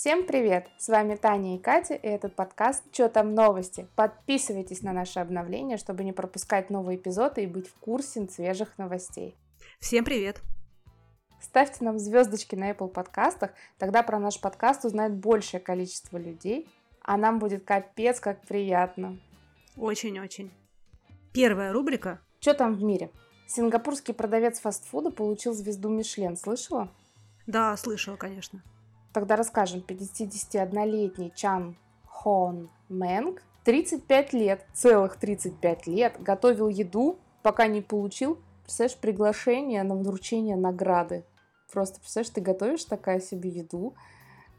Всем привет! С вами Таня и Катя, и этот подкаст «Чё там новости?». Подписывайтесь на наши обновления, чтобы не пропускать новые эпизоды и быть в курсе свежих новостей. Всем привет! Ставьте нам звездочки на Apple подкастах, тогда про наш подкаст узнает большее количество людей, а нам будет капец как приятно. Очень-очень. Первая рубрика. Что там в мире? Сингапурский продавец фастфуда получил звезду Мишлен. Слышала? Да, слышала, конечно. Тогда расскажем. 51-летний Чан Хон Мэнг 35 лет, целых 35 лет готовил еду, пока не получил, представляешь, приглашение на вручение награды. Просто, представляешь, ты готовишь такая себе еду,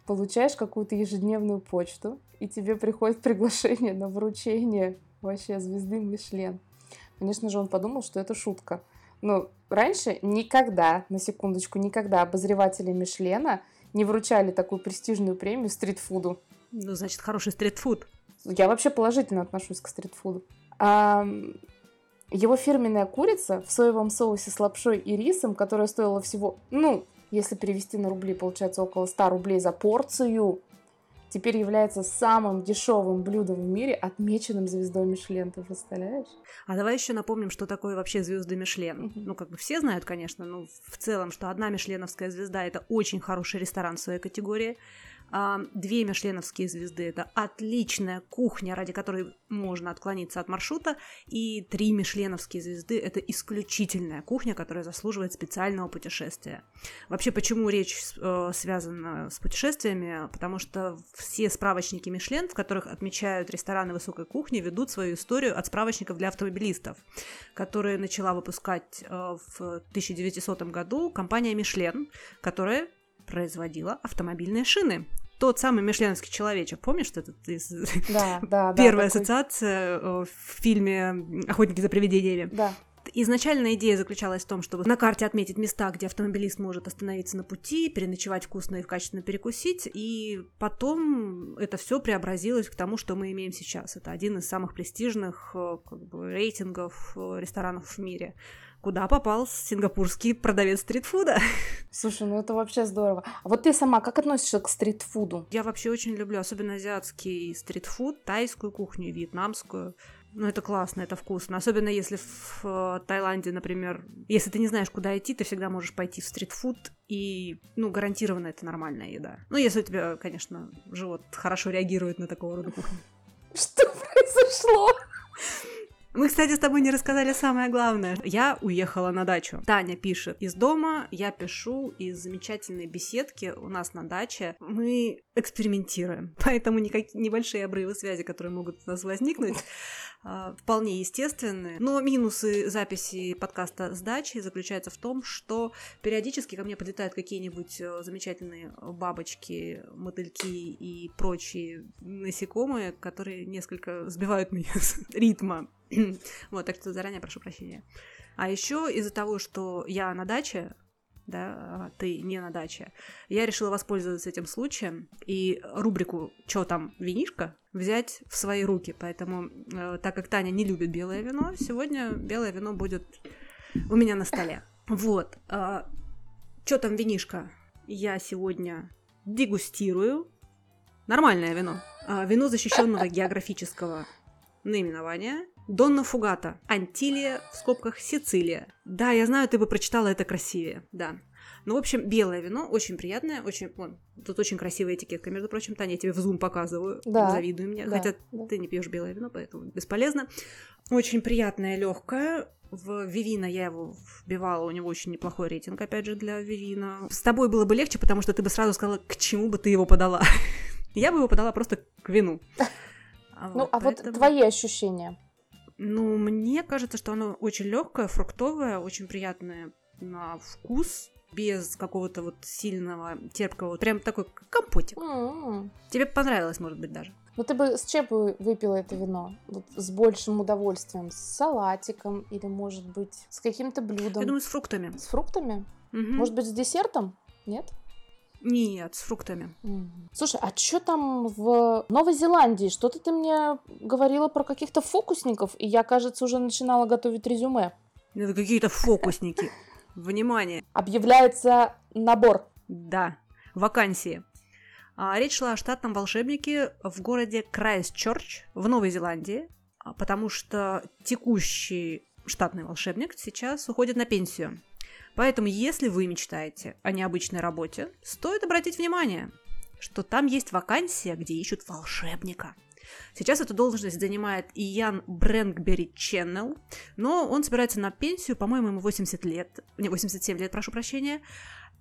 получаешь какую-то ежедневную почту, и тебе приходит приглашение на вручение вообще звезды Мишлен. Конечно же, он подумал, что это шутка. Но раньше никогда, на секундочку, никогда обозреватели Мишлена не вручали такую престижную премию стритфуду. Ну, значит, хороший стритфуд. Я вообще положительно отношусь к стритфуду. А, его фирменная курица в соевом соусе с лапшой и рисом, которая стоила всего, ну, если перевести на рубли, получается около 100 рублей за порцию, теперь является самым дешевым блюдом в мире, отмеченным звездой Мишлен. Ты представляешь? А давай еще напомним, что такое вообще звезды Мишлен. Mm-hmm. Ну, как бы все знают, конечно, но в целом, что одна мишленовская звезда это очень хороший ресторан в своей категории. Две мишленовские звезды – это отличная кухня, ради которой можно отклониться от маршрута, и три мишленовские звезды – это исключительная кухня, которая заслуживает специального путешествия. Вообще, почему речь э, связана с путешествиями? Потому что все справочники Мишлен, в которых отмечают рестораны высокой кухни, ведут свою историю от справочников для автомобилистов, которые начала выпускать э, в 1900 году компания Мишлен, которая производила автомобильные шины тот самый мишленовский человечек, помнишь, что это да, да, первая такой... ассоциация э, в фильме «Охотники за привидениями». Да. Изначальная идея заключалась в том, чтобы на карте отметить места, где автомобилист может остановиться на пути, переночевать вкусно и качественно перекусить, и потом это все преобразилось к тому, что мы имеем сейчас. Это один из самых престижных э, как бы, рейтингов э, ресторанов в мире куда попал сингапурский продавец стритфуда. Слушай, ну это вообще здорово. А вот ты сама как относишься к стритфуду? Я вообще очень люблю, особенно азиатский стритфуд, тайскую кухню, вьетнамскую. Ну, это классно, это вкусно. Особенно если в Таиланде, например, если ты не знаешь, куда идти, ты всегда можешь пойти в стритфуд, и, ну, гарантированно это нормальная еда. Ну, если у тебя, конечно, живот хорошо реагирует на такого рода кухню. Что произошло? Мы, кстати, с тобой не рассказали самое главное. Я уехала на дачу. Таня пишет из дома, я пишу из замечательной беседки у нас на даче. Мы экспериментируем, поэтому никакие небольшие обрывы связи, которые могут у нас возникнуть, вполне естественные. Но минусы записи подкаста с дачи заключаются в том, что периодически ко мне подлетают какие-нибудь э, замечательные бабочки, мотыльки и прочие насекомые, которые несколько сбивают меня с ритма вот, так что заранее прошу прощения. А еще из-за того, что я на даче, да, а ты не на даче, я решила воспользоваться этим случаем и рубрику «Чё там, винишка?» взять в свои руки. Поэтому, э, так как Таня не любит белое вино, сегодня белое вино будет у меня на столе. Вот. Э, Чё там, винишка? Я сегодня дегустирую нормальное вино. Э, вино защищенного географического наименования Донна Фугата. Антилия, в скобках Сицилия. Да, я знаю, ты бы прочитала это красивее, да. Ну, в общем, белое вино, очень приятное, очень... Вон, тут очень красивая этикетка, между прочим, Таня, я тебе в зум показываю, да, завидуй мне. Да, Хотя да. ты не пьешь белое вино, поэтому бесполезно. Очень приятное, легкое. В Вивина я его вбивала, у него очень неплохой рейтинг, опять же, для Вивина. С тобой было бы легче, потому что ты бы сразу сказала, к чему бы ты его подала. Я бы его подала просто к вину. Ну, а вот твои ощущения? Ну, мне кажется, что оно очень легкое, фруктовое, очень приятное на вкус, без какого-то вот сильного, терпкого, прям такой компотик. Mm-hmm. Тебе понравилось, может быть, даже. Ну, ты бы с чем бы выпила это вино? Вот с большим удовольствием? С салатиком или, может быть, с каким-то блюдом? Я думаю, с фруктами. С фруктами? Mm-hmm. Может быть, с десертом? Нет? Нет, с фруктами. Слушай, а что там в Новой Зеландии? Что-то ты мне говорила про каких-то фокусников, и я, кажется, уже начинала готовить резюме. Это какие-то А, речь шла о штатном волшебнике в городе Крайстчерч в Новой Зеландии, а, потому что текущий штатный волшебник сейчас уходит на пенсию. Поэтому, если вы мечтаете о необычной работе, стоит обратить внимание, что там есть вакансия, где ищут волшебника. Сейчас эту должность занимает Иан Брэнкбери Ченнел, но он собирается на пенсию, по-моему, ему 80 лет, не, 87 лет, прошу прощения,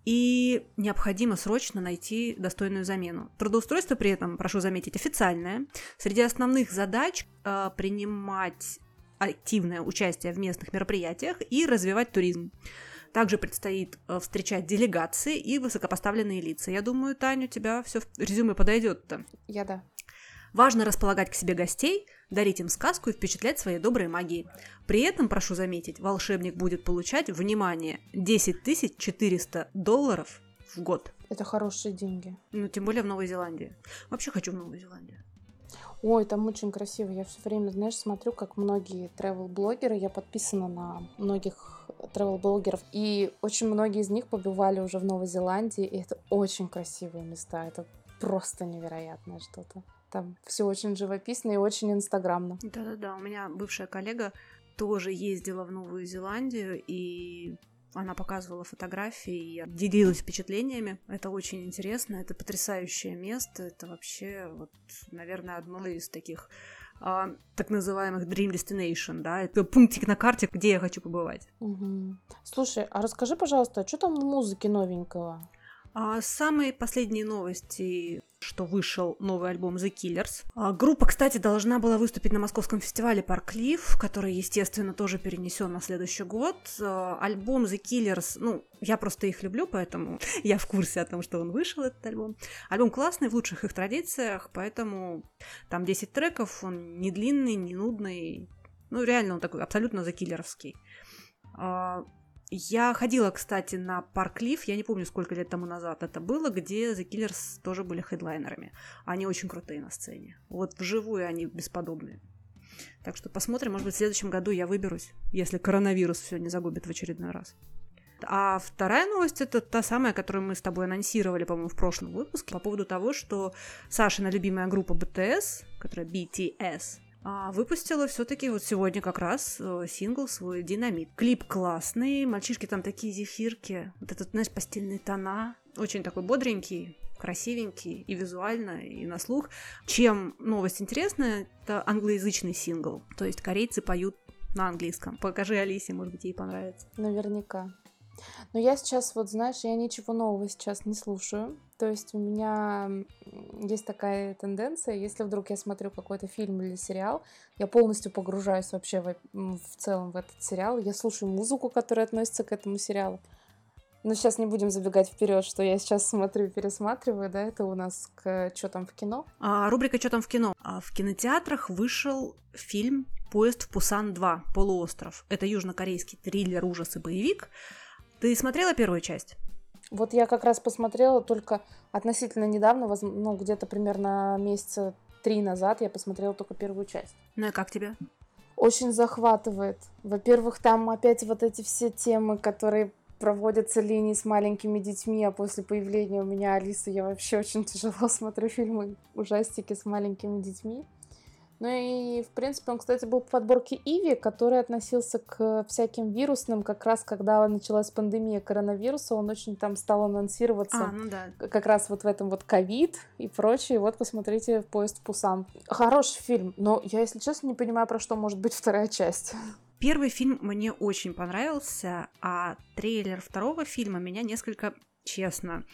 и необходимо срочно найти достойную замену. Трудоустройство при этом, прошу заметить, официальное. Среди основных задач э, принимать активное участие в местных мероприятиях и развивать туризм. Также предстоит э, встречать делегации и высокопоставленные лица. Я думаю, Таня, у тебя все в резюме подойдет-то. Я да. Важно располагать к себе гостей, дарить им сказку и впечатлять своей доброй магией. При этом, прошу заметить, волшебник будет получать, внимание, 10 400 долларов в год. Это хорошие деньги. Ну, тем более в Новой Зеландии. Вообще хочу в Новую Зеландию. Ой, там очень красиво. Я все время, знаешь, смотрю, как многие travel-блогеры, я подписана на многих travel-блогеров, и очень многие из них побывали уже в Новой Зеландии, и это очень красивые места. Это просто невероятное что-то. Там все очень живописно и очень инстаграмно. Да-да-да, у меня бывшая коллега тоже ездила в Новую Зеландию, и она показывала фотографии, я делилась впечатлениями. Это очень интересно, это потрясающее место, это вообще, вот, наверное, одно из таких а, так называемых Dream Destination, да, это пунктик на карте, где я хочу побывать. Угу. Слушай, а расскажи, пожалуйста, а что там в музыке новенького? А самые последние новости что вышел новый альбом The Killers. А, группа, кстати, должна была выступить на московском фестивале Парклифф, который, естественно, тоже перенесен на следующий год. А, альбом The Killers, ну, я просто их люблю, поэтому я в курсе о том, что он вышел, этот альбом. Альбом классный, в лучших их традициях, поэтому там 10 треков, он не длинный, не нудный. Ну, реально он такой абсолютно закиллеровский. А, я ходила, кстати, на Парк Лив, я не помню, сколько лет тому назад это было, где The Killers тоже были хедлайнерами. Они очень крутые на сцене. Вот вживую они бесподобные. Так что посмотрим, может быть, в следующем году я выберусь, если коронавирус все не загубит в очередной раз. А вторая новость это та самая, которую мы с тобой анонсировали, по-моему, в прошлом выпуске, по поводу того, что Сашина любимая группа BTS, которая BTS, выпустила все-таки вот сегодня как раз э, сингл свой «Динамит». Клип классный, мальчишки там такие зефирки, вот этот, знаешь, постельные тона, очень такой бодренький, красивенький и визуально, и на слух. Чем новость интересная, это англоязычный сингл, то есть корейцы поют на английском. Покажи Алисе, может быть, ей понравится. Наверняка. Но я сейчас, вот знаешь, я ничего нового сейчас не слушаю. То есть у меня есть такая тенденция, если вдруг я смотрю какой-то фильм или сериал, я полностью погружаюсь вообще в, в целом в этот сериал, я слушаю музыку, которая относится к этому сериалу. Но сейчас не будем забегать вперед, что я сейчас смотрю и пересматриваю, да, это у нас к «Что там в кино?» а, Рубрика «Что там в кино?» а В кинотеатрах вышел фильм «Поезд в Пусан 2. Полуостров». Это южнокорейский триллер, ужас и боевик. Ты смотрела первую часть? Вот я как раз посмотрела только относительно недавно, ну, где-то примерно месяца три назад я посмотрела только первую часть. Ну и как тебе? Очень захватывает. Во-первых, там опять вот эти все темы, которые проводятся линии с маленькими детьми, а после появления у меня Алисы я вообще очень тяжело смотрю фильмы ужастики с маленькими детьми. Ну и, в принципе, он, кстати, был в подборке Иви, который относился к всяким вирусным, как раз когда началась пандемия коронавируса, он очень там стал анонсироваться. А, ну да. Как раз вот в этом вот ковид и прочее. Вот посмотрите «Поезд в Пусан». Хороший фильм, но я, если честно, не понимаю, про что может быть вторая часть. Первый фильм мне очень понравился, а трейлер второго фильма меня несколько, честно,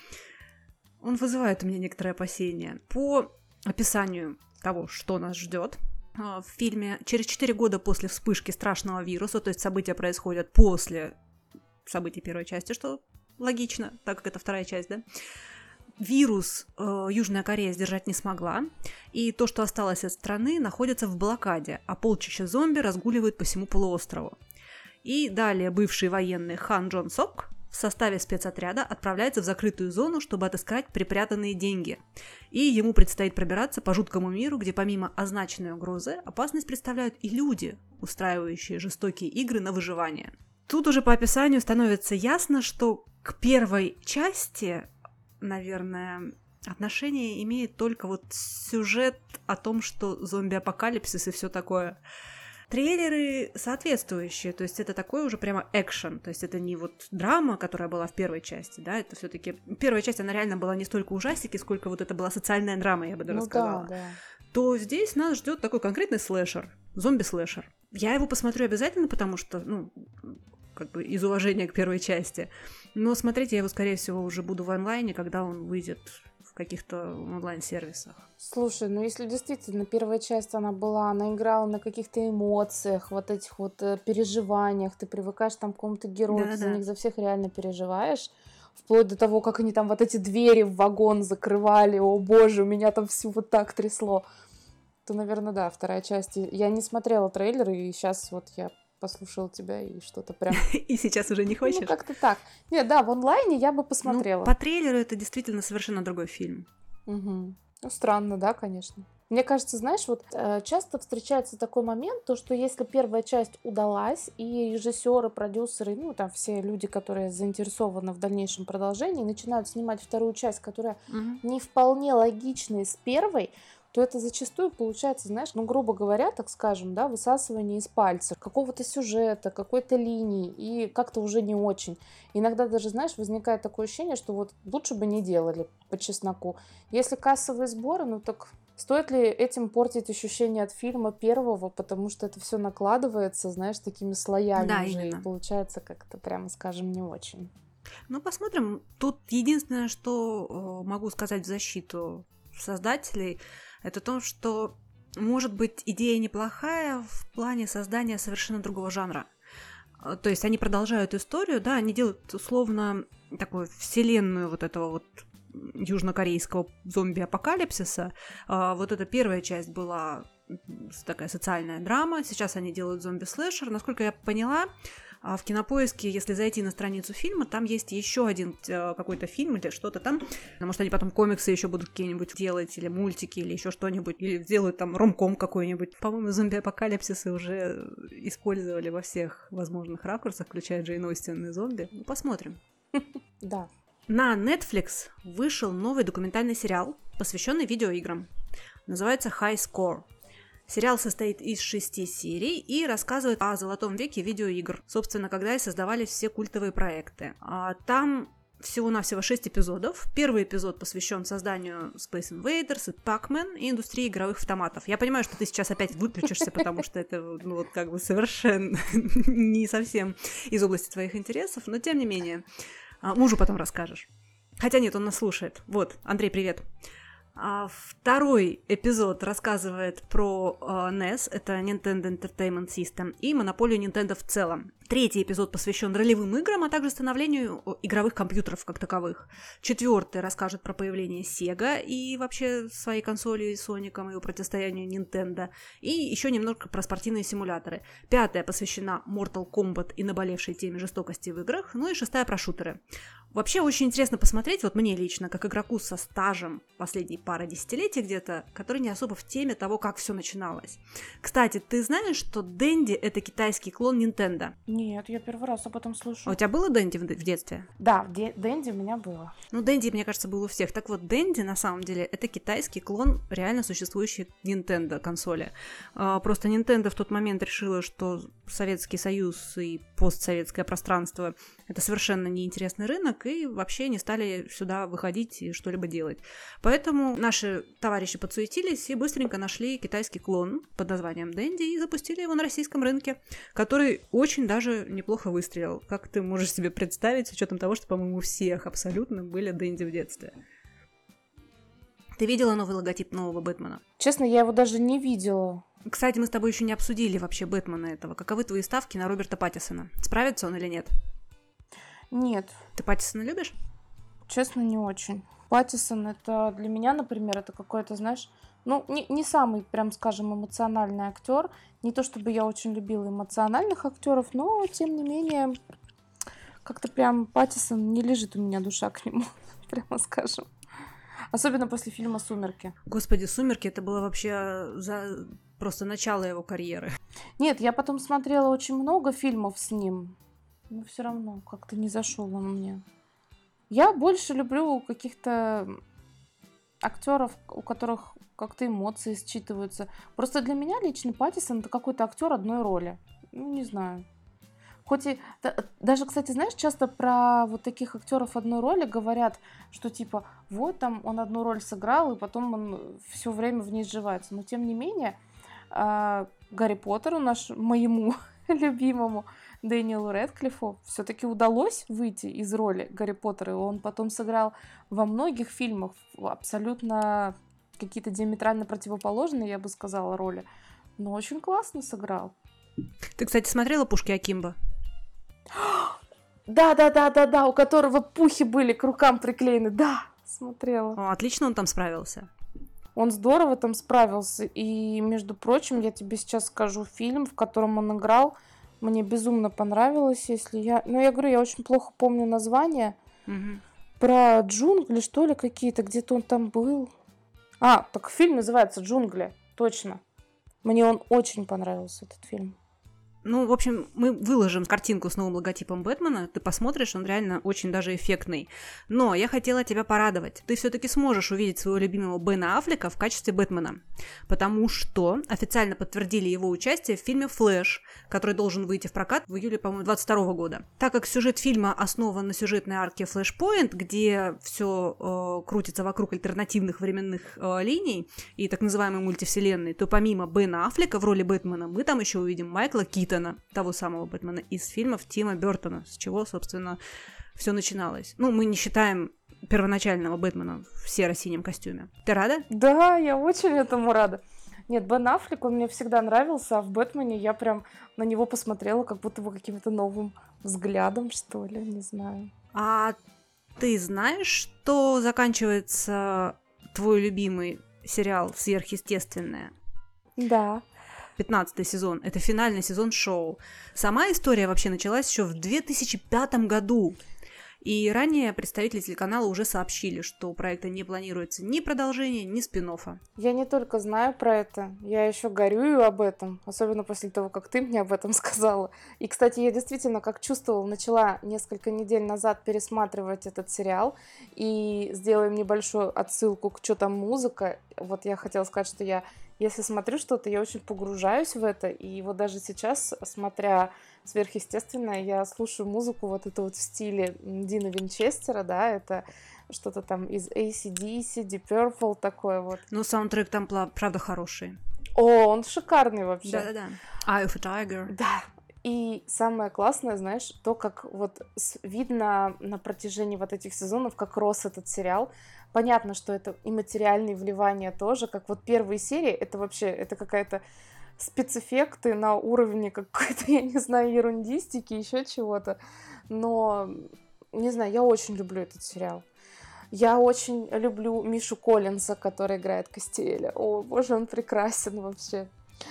он вызывает у меня некоторые опасения. По описанию того, что нас ждет. А, в фильме через 4 года после вспышки страшного вируса, то есть события происходят после событий первой части, что логично, так как это вторая часть, да, вирус э, Южная Корея сдержать не смогла, и то, что осталось от страны, находится в блокаде, а полчища зомби разгуливают по всему полуострову. И далее бывший военный Хан Джон Сок в составе спецотряда отправляется в закрытую зону, чтобы отыскать припрятанные деньги. И ему предстоит пробираться по жуткому миру, где помимо означенной угрозы опасность представляют и люди, устраивающие жестокие игры на выживание. Тут уже по описанию становится ясно, что к первой части, наверное, отношение имеет только вот сюжет о том, что зомби-апокалипсис и все такое. Трейлеры соответствующие, то есть это такой уже прямо экшен, то есть это не вот драма, которая была в первой части, да, это все таки Первая часть, она реально была не столько ужастики, сколько вот это была социальная драма, я бы даже ну, сказала. Да, да. То здесь нас ждет такой конкретный слэшер, зомби-слэшер. Я его посмотрю обязательно, потому что, ну, как бы из уважения к первой части. Но смотреть я его, скорее всего, уже буду в онлайне, когда он выйдет каких-то онлайн-сервисах. Слушай, ну если действительно первая часть она была, она играла на каких-то эмоциях, вот этих вот э, переживаниях, ты привыкаешь там к какому-то герою, да, ты да. за них за всех реально переживаешь, вплоть до того, как они там вот эти двери в вагон закрывали, о боже, у меня там все вот так трясло. То, наверное, да, вторая часть. Я не смотрела трейлер, и сейчас вот я послушал тебя и что-то прям... И сейчас уже не ну, хочешь? Ну, как-то так. Нет, да, в онлайне я бы посмотрела. Ну, по трейлеру это действительно совершенно другой фильм. Угу. Ну, странно, да, конечно. Мне кажется, знаешь, вот э, часто встречается такой момент, то что если первая часть удалась, и режиссеры, продюсеры, ну там все люди, которые заинтересованы в дальнейшем продолжении, начинают снимать вторую часть, которая угу. не вполне логичная с первой, то это зачастую получается, знаешь, ну, грубо говоря, так скажем, да, высасывание из пальца какого-то сюжета, какой-то линии, и как-то уже не очень. Иногда даже, знаешь, возникает такое ощущение, что вот лучше бы не делали по чесноку. Если кассовые сборы, ну так Стоит ли этим портить ощущение от фильма первого, потому что это все накладывается, знаешь, такими слоями да, уже, именно. и получается как-то, прямо скажем, не очень. Ну, посмотрим. Тут единственное, что э, могу сказать в защиту создателей, это то, что может быть идея неплохая в плане создания совершенно другого жанра. А, то есть они продолжают историю, да, они делают условно такую вселенную вот этого вот южнокорейского зомби-апокалипсиса. А, вот эта первая часть была такая социальная драма, сейчас они делают зомби-слэшер. Насколько я поняла, в кинопоиске, если зайти на страницу фильма, там есть еще один э, какой-то фильм или что-то там. Может, они потом комиксы еще будут какие-нибудь делать, или мультики, или еще что-нибудь, или сделают там ромком какой-нибудь. По-моему, зомби-апокалипсисы уже использовали во всех возможных ракурсах, включая Джейн Остин и зомби. Ну, посмотрим. Да. На Netflix вышел новый документальный сериал, посвященный видеоиграм. Называется High Score. Сериал состоит из шести серий и рассказывает о золотом веке видеоигр, собственно, когда и создавались все культовые проекты. А там всего-навсего 6 эпизодов. Первый эпизод посвящен созданию Space Invaders Pac-Man и индустрии игровых автоматов. Я понимаю, что ты сейчас опять выключишься, потому что это ну, вот как бы совершенно не совсем из области твоих интересов, но тем не менее. А, мужу потом расскажешь. Хотя нет, он нас слушает. Вот, Андрей, привет. А второй эпизод рассказывает про э, NES, это Nintendo Entertainment System, и монополию Nintendo в целом. Третий эпизод посвящен ролевым играм, а также становлению игровых компьютеров как таковых. Четвертый расскажет про появление Sega и вообще своей консоли с Соником и его противостоянию Nintendo. И еще немного про спортивные симуляторы. Пятая посвящена Mortal Kombat и наболевшей теме жестокости в играх. Ну и шестая про шутеры. Вообще очень интересно посмотреть, вот мне лично, как игроку со стажем последней пары десятилетий где-то, который не особо в теме того, как все начиналось. Кстати, ты знаешь, что Дэнди это китайский клон Nintendo? Нет, я первый раз об этом слышу. А у тебя было Дэнди в, детстве? Да, де- Дэнди у меня было. Ну, Дэнди, мне кажется, был у всех. Так вот, Дэнди, на самом деле, это китайский клон реально существующей Nintendo консоли. А, просто Nintendo в тот момент решила, что Советский Союз и постсоветское пространство это совершенно неинтересный рынок, и вообще не стали сюда выходить и что-либо делать. Поэтому наши товарищи подсуетились и быстренько нашли китайский клон под названием Дэнди и запустили его на российском рынке, который очень даже неплохо выстрелил. Как ты можешь себе представить, с учетом того, что, по-моему, у всех абсолютно были Дэнди в детстве. Ты видела новый логотип нового Бэтмена? Честно, я его даже не видела. Кстати, мы с тобой еще не обсудили вообще Бэтмена этого. Каковы твои ставки на Роберта Паттисона? Справится он или нет? Нет. Ты Паттисона любишь? Честно, не очень. Паттисон это для меня, например, это какой-то, знаешь, ну, не, не самый, прям скажем, эмоциональный актер. Не то чтобы я очень любила эмоциональных актеров, но тем не менее, как-то прям Паттисон не лежит у меня душа к нему, прямо скажем. Особенно после фильма «Сумерки». Господи, «Сумерки» это было вообще за просто начало его карьеры. Нет, я потом смотрела очень много фильмов с ним. Но все равно как-то не зашел он мне. Я больше люблю каких-то актеров, у которых как-то эмоции считываются. Просто для меня лично Паттисон это какой-то актер одной роли. Ну, не знаю. Хоть и даже, кстати, знаешь, часто про вот таких актеров одной роли говорят, что типа вот там он одну роль сыграл, и потом он все время в ней сживается. Но тем не менее, а, Гарри Поттеру, наш, моему любимому Дэниелу Редклиффу, все-таки удалось выйти из роли Гарри Поттера. И он потом сыграл во многих фильмах абсолютно какие-то диаметрально противоположные, я бы сказала, роли. Но очень классно сыграл. Ты, кстати, смотрела «Пушки Акимба»? Да, да, да, да, да, у которого пухи были к рукам приклеены. Да, смотрела. О, отлично он там справился. Он здорово там справился. И, между прочим, я тебе сейчас скажу фильм, в котором он играл. Мне безумно понравилось, если я... Ну, я говорю, я очень плохо помню название. Угу. Про джунгли, что ли, какие-то. Где-то он там был. А, так фильм называется «Джунгли». Точно. Мне он очень понравился, этот фильм. Ну, в общем, мы выложим картинку с новым логотипом Бэтмена, ты посмотришь, он реально очень даже эффектный. Но я хотела тебя порадовать. Ты все-таки сможешь увидеть своего любимого Бена Аффлека в качестве Бэтмена. Потому что официально подтвердили его участие в фильме «Флэш», который должен выйти в прокат в июле, по-моему, 22 года. Так как сюжет фильма основан на сюжетной арке Flashpoint, где все э, крутится вокруг альтернативных временных э, линий и так называемой мультивселенной, то помимо Бена Аффлека в роли Бэтмена мы там еще увидим Майкла Кита, Бертона, того самого Бэтмена, из фильмов Тима Бертона, с чего, собственно, все начиналось. Ну, мы не считаем первоначального Бэтмена в серо-синем костюме. Ты рада? Да, я очень этому рада. Нет, Бен Аффлек, он мне всегда нравился, а в Бэтмене я прям на него посмотрела как будто бы каким-то новым взглядом, что ли, не знаю. А ты знаешь, что заканчивается твой любимый сериал «Сверхъестественное»? Да. 15 сезон. Это финальный сезон шоу. Сама история вообще началась еще в 2005 году. И ранее представители телеканала уже сообщили, что у проекта не планируется ни продолжения, ни спин -оффа. Я не только знаю про это, я еще горюю об этом, особенно после того, как ты мне об этом сказала. И, кстати, я действительно, как чувствовала, начала несколько недель назад пересматривать этот сериал, и сделаем небольшую отсылку к что там музыка. Вот я хотела сказать, что я если смотрю что-то, я очень погружаюсь в это, и вот даже сейчас, смотря сверхъестественное, я слушаю музыку вот это вот в стиле Дина Винчестера, да, это что-то там из ACDC, Deep Purple, такое вот. Ну, саундтрек там, правда, хороший. О, он шикарный вообще. Да-да-да. Eye of a Tiger. Да, и самое классное, знаешь, то, как вот видно на протяжении вот этих сезонов, как рос этот сериал. Понятно, что это и материальные вливания тоже, как вот первые серии, это вообще, это какая-то спецэффекты на уровне какой-то, я не знаю, ерундистики, еще чего-то. Но, не знаю, я очень люблю этот сериал. Я очень люблю Мишу Коллинза, который играет Костеля. О, боже, он прекрасен вообще.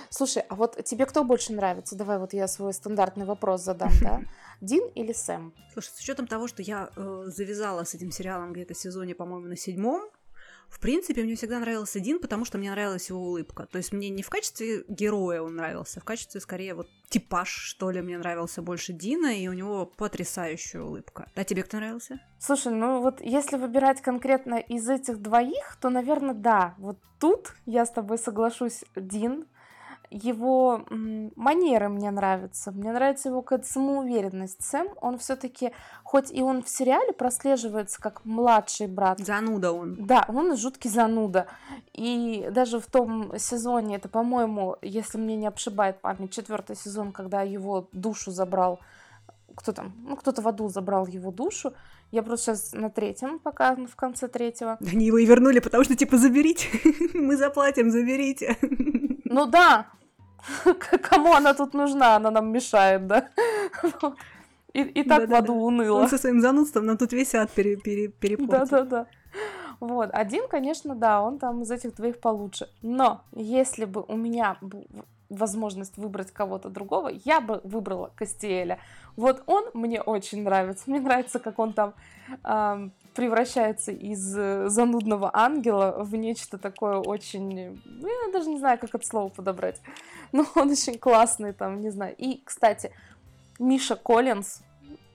Слушай, а вот тебе кто больше нравится? Давай вот я свой стандартный вопрос задам, да? Дин или Сэм? Слушай, с учетом того, что я э, завязала с этим сериалом где-то в сезоне, по-моему, на седьмом, в принципе, мне всегда нравился Дин, потому что мне нравилась его улыбка. То есть мне не в качестве героя он нравился, а в качестве, скорее, вот типаж, что ли, мне нравился больше Дина, и у него потрясающая улыбка. А тебе кто нравился? Слушай, ну вот если выбирать конкретно из этих двоих, то, наверное, да. Вот тут я с тобой соглашусь, Дин, его манеры мне нравятся, мне нравится его какая-то самоуверенность. Сэм, он все-таки, хоть и он в сериале прослеживается как младший брат. Зануда он. Да, он жуткий зануда. И даже в том сезоне, это, по-моему, если мне не обшибает память, четвертый сезон, когда его душу забрал кто там, ну, кто-то в аду забрал его душу. Я просто сейчас на третьем, пока в конце третьего. Они его и вернули, потому что, типа, заберите, мы заплатим, заберите. Ну да, кому она тут нужна, она нам мешает, да? И, и так да, в аду да, уныло. Он со своим занудством нам тут висят пере, пере, перепортит. Да-да-да. Вот, один, конечно, да, он там из этих двоих получше. Но если бы у меня возможность выбрать кого-то другого, я бы выбрала Кастиэля. Вот он мне очень нравится. Мне нравится, как он там э, превращается из э, занудного ангела в нечто такое очень... Ну, я даже не знаю, как это слово подобрать. Но он очень классный там, не знаю. И, кстати, Миша Коллинз,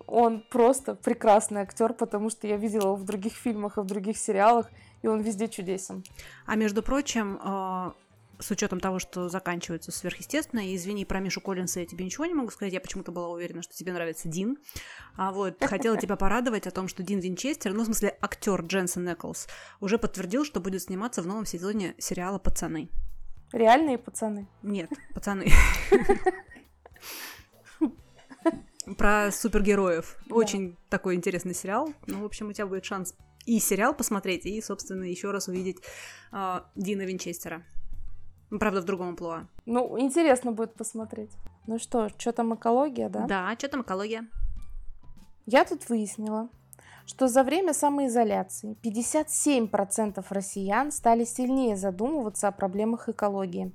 он просто прекрасный актер, потому что я видела его в других фильмах и в других сериалах, и он везде чудесен. А между прочим, э, с учетом того, что заканчивается сверхъестественно, и извини, про Мишу Коллинса я тебе ничего не могу сказать, я почему-то была уверена, что тебе нравится Дин. А вот, хотела тебя порадовать о том, что Дин Винчестер, ну, в смысле, актер Дженсен Эклс, уже подтвердил, что будет сниматься в новом сезоне сериала «Пацаны». Реальные пацаны? Нет, пацаны. Про супергероев. Очень такой интересный сериал. Ну, в общем, у тебя будет шанс и сериал посмотреть, и, собственно, еще раз увидеть э, Дина Винчестера. Правда, в другом амплуа. Ну, интересно будет посмотреть. Ну что, что там экология, да? Да, что там экология? Я тут выяснила, что за время самоизоляции 57% россиян стали сильнее задумываться о проблемах экологии.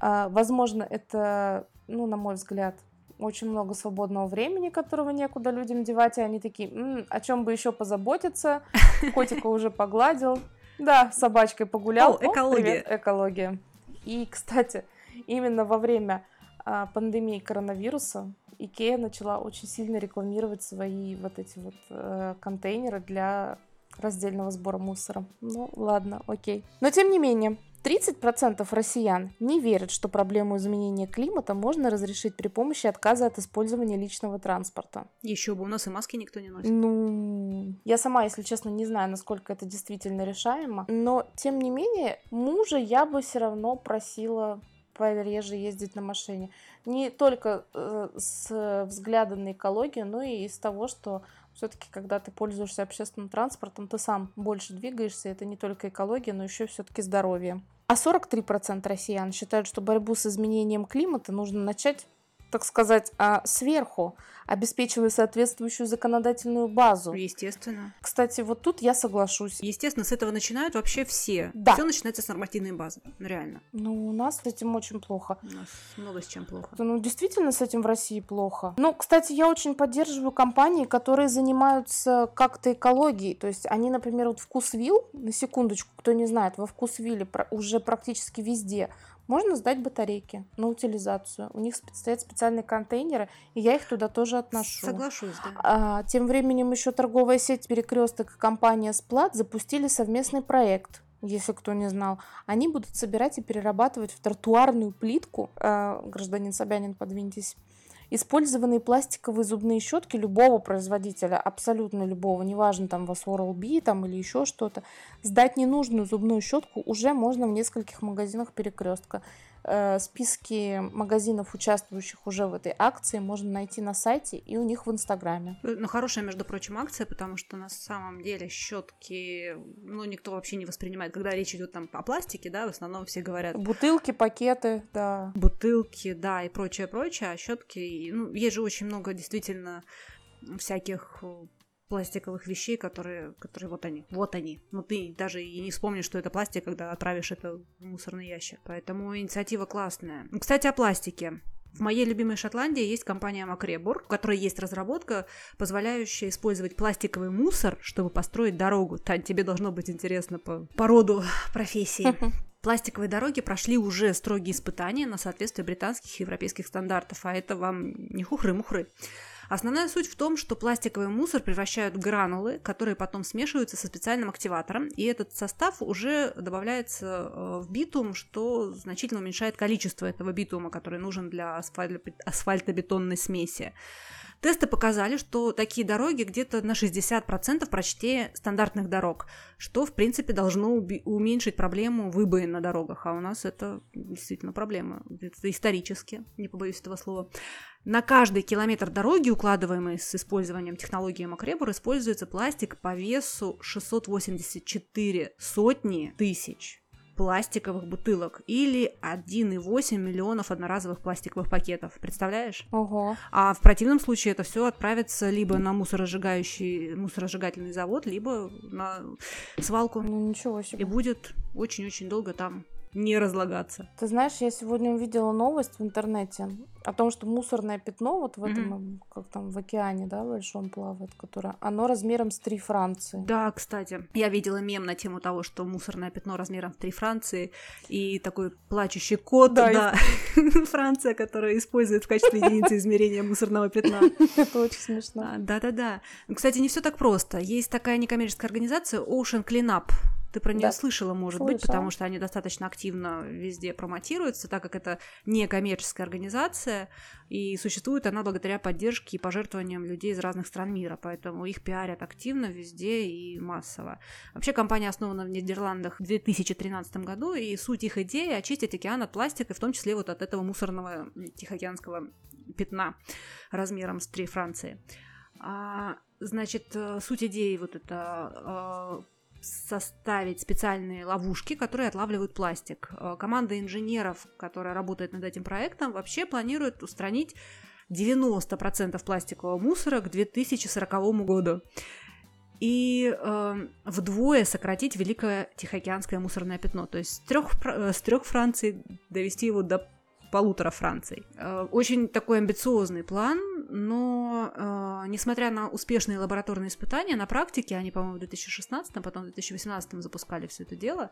А, возможно, это, ну, на мой взгляд, очень много свободного времени, которого некуда людям девать, и они такие, М, о чем бы еще позаботиться, котика уже погладил, да, с собачкой погулял, О, экология. привет, экология. И, кстати, именно во время а, пандемии коронавируса Икея начала очень сильно рекламировать свои вот эти вот э, контейнеры для раздельного сбора мусора. Ну, ладно, окей. Но тем не менее, 30% россиян не верят, что проблему изменения климата можно разрешить при помощи отказа от использования личного транспорта. Еще бы, у нас и маски никто не носит. Ну, я сама, если честно, не знаю, насколько это действительно решаемо, но тем не менее, мужа я бы все равно просила пореже ездить на машине. Не только э, с взгляда на экологию, но и из того, что все-таки, когда ты пользуешься общественным транспортом, ты сам больше двигаешься. Это не только экология, но еще все-таки здоровье. А 43% россиян считают, что борьбу с изменением климата нужно начать так сказать, а, сверху, обеспечивая соответствующую законодательную базу. Естественно. Кстати, вот тут я соглашусь. Естественно, с этого начинают вообще все. Да. Все начинается с нормативной базы. Ну, реально. Ну, у нас с этим очень плохо. У нас много с чем плохо. Ну, действительно, с этим в России плохо. Ну, кстати, я очень поддерживаю компании, которые занимаются как-то экологией. То есть они, например, вот Вкусвилл, на секундочку, кто не знает, во Вкусвилле уже практически везде можно сдать батарейки на утилизацию. У них стоят специальные контейнеры, и я их туда тоже отношу. Соглашусь, да. А, тем временем еще торговая сеть Перекресток и компания Сплат запустили совместный проект если кто не знал, они будут собирать и перерабатывать в тротуарную плитку, э, гражданин Собянин, подвиньтесь, использованные пластиковые зубные щетки любого производителя, абсолютно любого, неважно, там, вас Oral-B там, или еще что-то, сдать ненужную зубную щетку уже можно в нескольких магазинах перекрестка. Э, списки магазинов, участвующих уже в этой акции, можно найти на сайте и у них в Инстаграме. Ну, хорошая, между прочим, акция, потому что на самом деле щетки, ну, никто вообще не воспринимает. Когда речь идет там о пластике, да, в основном все говорят... Бутылки, пакеты, да. Бутылки, да, и прочее, прочее, а щетки, ну, есть же очень много действительно всяких пластиковых вещей, которые, которые вот они, вот они. Но ты даже и не вспомнишь, что это пластик, когда отправишь это в мусорный ящик. Поэтому инициатива классная. Кстати, о пластике. В моей любимой Шотландии есть компания Макребур, у которой есть разработка, позволяющая использовать пластиковый мусор, чтобы построить дорогу. Тань, тебе должно быть интересно по, по роду профессии. Пластиковые дороги прошли уже строгие испытания на соответствие британских и европейских стандартов, а это вам не хухры-мухры. Основная суть в том, что пластиковый мусор превращают в гранулы, которые потом смешиваются со специальным активатором, и этот состав уже добавляется э, в битум, что значительно уменьшает количество этого битума, который нужен для асфальтобетонной смеси. Тесты показали, что такие дороги где-то на 60% прочнее стандартных дорог, что, в принципе, должно уменьшить проблему выбоин на дорогах. А у нас это действительно проблема. Это исторически, не побоюсь этого слова. На каждый километр дороги, укладываемый с использованием технологии Макребур, используется пластик по весу 684 сотни тысяч пластиковых бутылок или 1,8 миллионов одноразовых пластиковых пакетов. Представляешь? Ого. А в противном случае это все отправится либо на мусоросжигающий, мусоросжигательный завод, либо на свалку. Ну ничего себе. И будет очень-очень долго там не разлагаться. Ты знаешь, я сегодня увидела новость в интернете о том, что мусорное пятно вот в этом, mm-hmm. как там, в океане, да, большом плавает, которое, оно размером с три Франции. Да, кстати, я видела мем на тему того, что мусорное пятно размером в три Франции и такой плачущий кот, да, да. Франция, которая использует в качестве единицы измерения мусорного пятна. Это очень смешно. Да-да-да. Кстати, не все так просто. Есть такая некоммерческая организация Ocean Cleanup, Ты про нее Да. слышала, может быть, Слышала. потому что они достаточно активно везде промотируются, так как это не коммерческая организация, и существует она благодаря поддержке и пожертвованиям людей из разных стран мира, поэтому их пиарят активно везде и массово. Вообще компания основана в Нидерландах в 2013 году, и суть их идеи очистить океан от пластика, в том числе вот от этого мусорного тихоокеанского пятна размером с три Франции. А, значит, э, суть идеи вот это э, составить специальные ловушки, которые отлавливают пластик. Э, Команда инженеров, которая работает над этим проектом, вообще планирует устранить 90% пластикового мусора к 2040 году и э, вдвое сократить Великое Тихоокеанское мусорное пятно. То есть с трех, с трех Франций довести его до полутора Франций. Э, Очень такой амбициозный план, но э, несмотря на успешные лабораторные испытания, на практике, они, по-моему, в 2016, потом в 2018 запускали все это дело,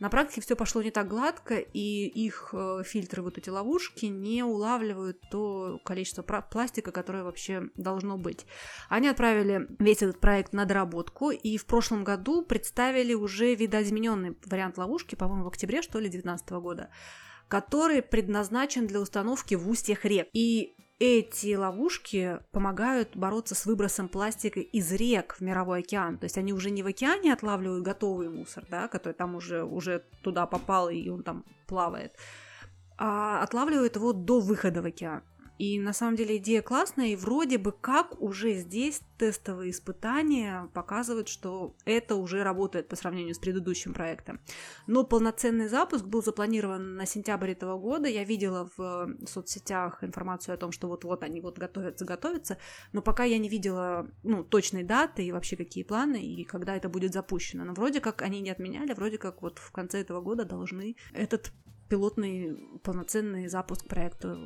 на практике все пошло не так гладко, и их э, фильтры, вот эти ловушки, не улавливают то количество пластика, которое вообще должно быть. Они отправили весь этот проект на доработку, и в прошлом году представили уже видоизмененный вариант ловушки, по-моему, в октябре, что ли, 2019 года, который предназначен для установки в устьях рек. И эти ловушки помогают бороться с выбросом пластика из рек в мировой океан. То есть они уже не в океане отлавливают готовый мусор, да, который там уже, уже туда попал и он там плавает, а отлавливают его до выхода в океан. И на самом деле идея классная, и вроде бы как уже здесь тестовые испытания показывают, что это уже работает по сравнению с предыдущим проектом. Но полноценный запуск был запланирован на сентябрь этого года. Я видела в соцсетях информацию о том, что вот-вот они вот готовятся, готовятся, но пока я не видела ну, точной даты и вообще какие планы, и когда это будет запущено. Но вроде как они не отменяли, вроде как вот в конце этого года должны этот пилотный полноценный запуск проекта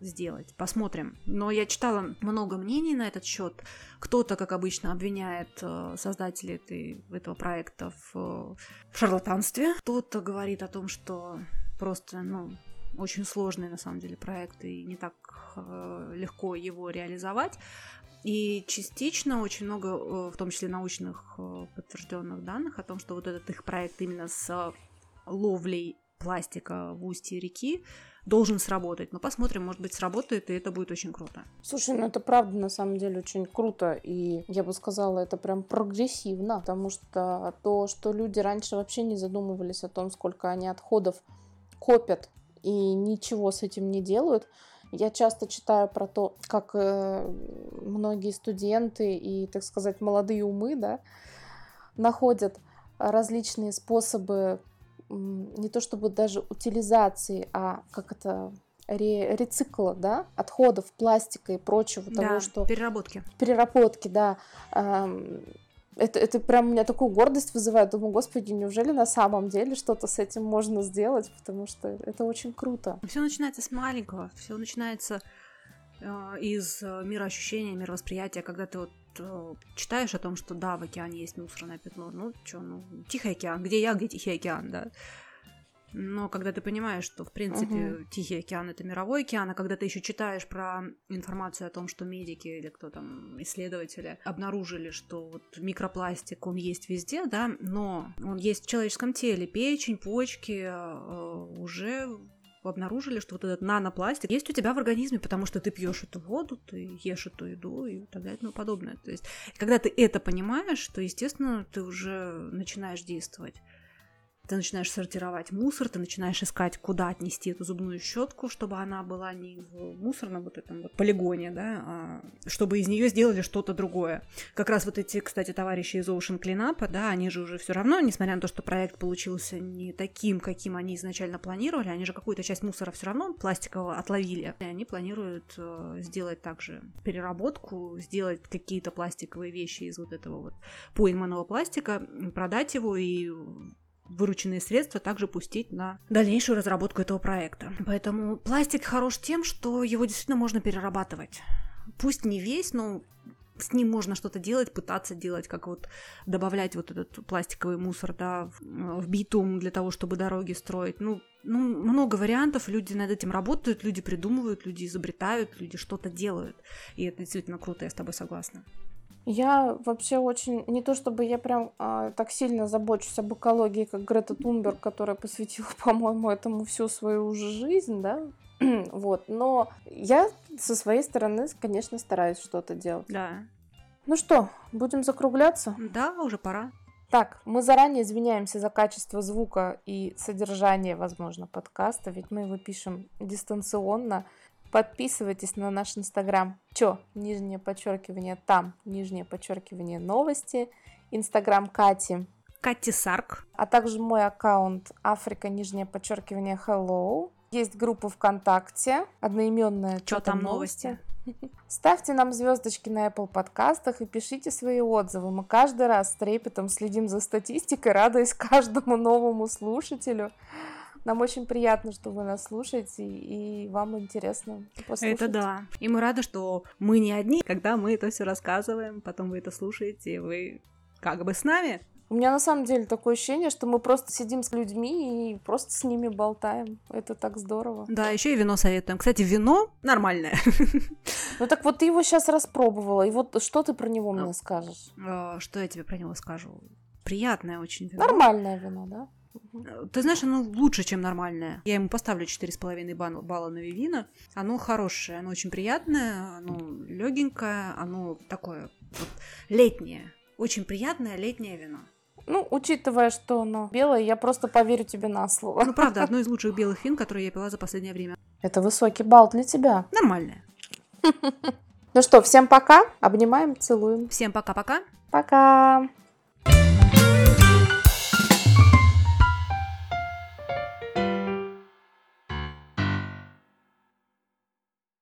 сделать. Посмотрим. Но я читала много мнений на этот счет. Кто-то, как обычно, обвиняет э, создателей этой, этого проекта в, э, в шарлатанстве. Кто-то говорит о том, что просто, ну, очень сложный на самом деле проект и не так э, легко его реализовать. И частично очень много, в том числе научных подтвержденных данных о том, что вот этот их проект именно с ловлей пластика в устье реки должен сработать. Но посмотрим, может быть, сработает, и это будет очень круто. Слушай, ну это правда на самом деле очень круто, и я бы сказала, это прям прогрессивно, потому что то, что люди раньше вообще не задумывались о том, сколько они отходов копят и ничего с этим не делают. Я часто читаю про то, как э, многие студенты и, так сказать, молодые умы, да, находят различные способы не то чтобы даже утилизации, а как это ре- рецикла, да, отходов, пластика и прочего того, да, что переработки. переработки, да. Это, это прям у меня такую гордость вызывает. Думаю, господи, неужели на самом деле что-то с этим можно сделать? Потому что это очень круто. Все начинается с маленького, все начинается э, из э, мироощущения, мировосприятия, когда ты вот читаешь о том, что да, в океане есть мусорное пятно, ну что, ну Тихий океан, где я, где Тихий океан, да. Но когда ты понимаешь, что, в принципе, Мгм. Тихий океан это мировой океан, а когда ты еще читаешь про информацию о том, что медики или кто там, исследователи обнаружили, что вот микропластик, он есть везде, да, но он есть в человеческом теле, печень, почки, э, уже обнаружили, что вот этот нанопластик есть у тебя в организме, потому что ты пьешь эту воду, ты ешь эту еду и так далее и тому подобное. То есть, когда ты это понимаешь, то, естественно, ты уже начинаешь действовать. Ты начинаешь сортировать мусор, ты начинаешь искать, куда отнести эту зубную щетку, чтобы она была не в мусорном вот этом вот полигоне, да, а чтобы из нее сделали что-то другое. Как раз вот эти, кстати, товарищи из Ocean Cleanup, да, они же уже все равно, несмотря на то, что проект получился не таким, каким они изначально планировали, они же какую-то часть мусора все равно пластикового отловили. И они планируют э, сделать также переработку, сделать какие-то пластиковые вещи из вот этого вот пойманного пластика, продать его и вырученные средства также пустить на дальнейшую разработку этого проекта. Поэтому пластик хорош тем, что его действительно можно перерабатывать. Пусть не весь, но с ним можно что-то делать, пытаться делать, как вот добавлять вот этот пластиковый мусор, да, в, в битум для того, чтобы дороги строить. Ну, ну, много вариантов, люди над этим работают, люди придумывают, люди изобретают, люди что-то делают. И это действительно круто, я с тобой согласна. Я вообще очень, не то чтобы я прям а, так сильно забочусь об экологии, как Грета Тунберг, которая посвятила, по-моему, этому всю свою уже жизнь, да, вот, но я со своей стороны, конечно, стараюсь что-то делать. Да. Ну что, будем закругляться? Да, уже пора. Так, мы заранее извиняемся за качество звука и содержание, возможно, подкаста, ведь мы его пишем дистанционно. Подписывайтесь на наш инстаграм. Чё? Нижнее подчеркивание там, нижнее подчеркивание новости. Инстаграм Кати. Кати Сарк. А также мой аккаунт Африка, нижнее подчеркивание Hello. Есть группа ВКонтакте, одноименная Чё там новости? Ставьте нам звездочки на Apple подкастах и пишите свои отзывы. Мы каждый раз с трепетом следим за статистикой, радуясь каждому новому слушателю. Нам очень приятно, что вы нас слушаете, и вам интересно послушать. Это да. И мы рады, что мы не одни, когда мы это все рассказываем, потом вы это слушаете, и вы как бы с нами. У меня на самом деле такое ощущение, что мы просто сидим с людьми и просто с ними болтаем. Это так здорово. Да, еще и вино советуем. Кстати, вино нормальное. Ну так вот ты его сейчас распробовала, и вот что ты про него мне скажешь? А, Что я тебе про него скажу? Приятное очень вино. Нормальное вино, да? Ты знаешь, оно лучше, чем нормальное. Я ему поставлю 4,5 бал- балла на вивина. Оно хорошее, оно очень приятное, оно легенькое, оно такое вот летнее. Очень приятное летнее вино. Ну, учитывая, что оно белое, я просто поверю тебе на слово. Ну, правда, одно из лучших белых вин, которые я пила за последнее время. Это высокий балл для тебя. Нормальное. Ну что, всем пока. Обнимаем, целуем. Всем пока-пока. Пока.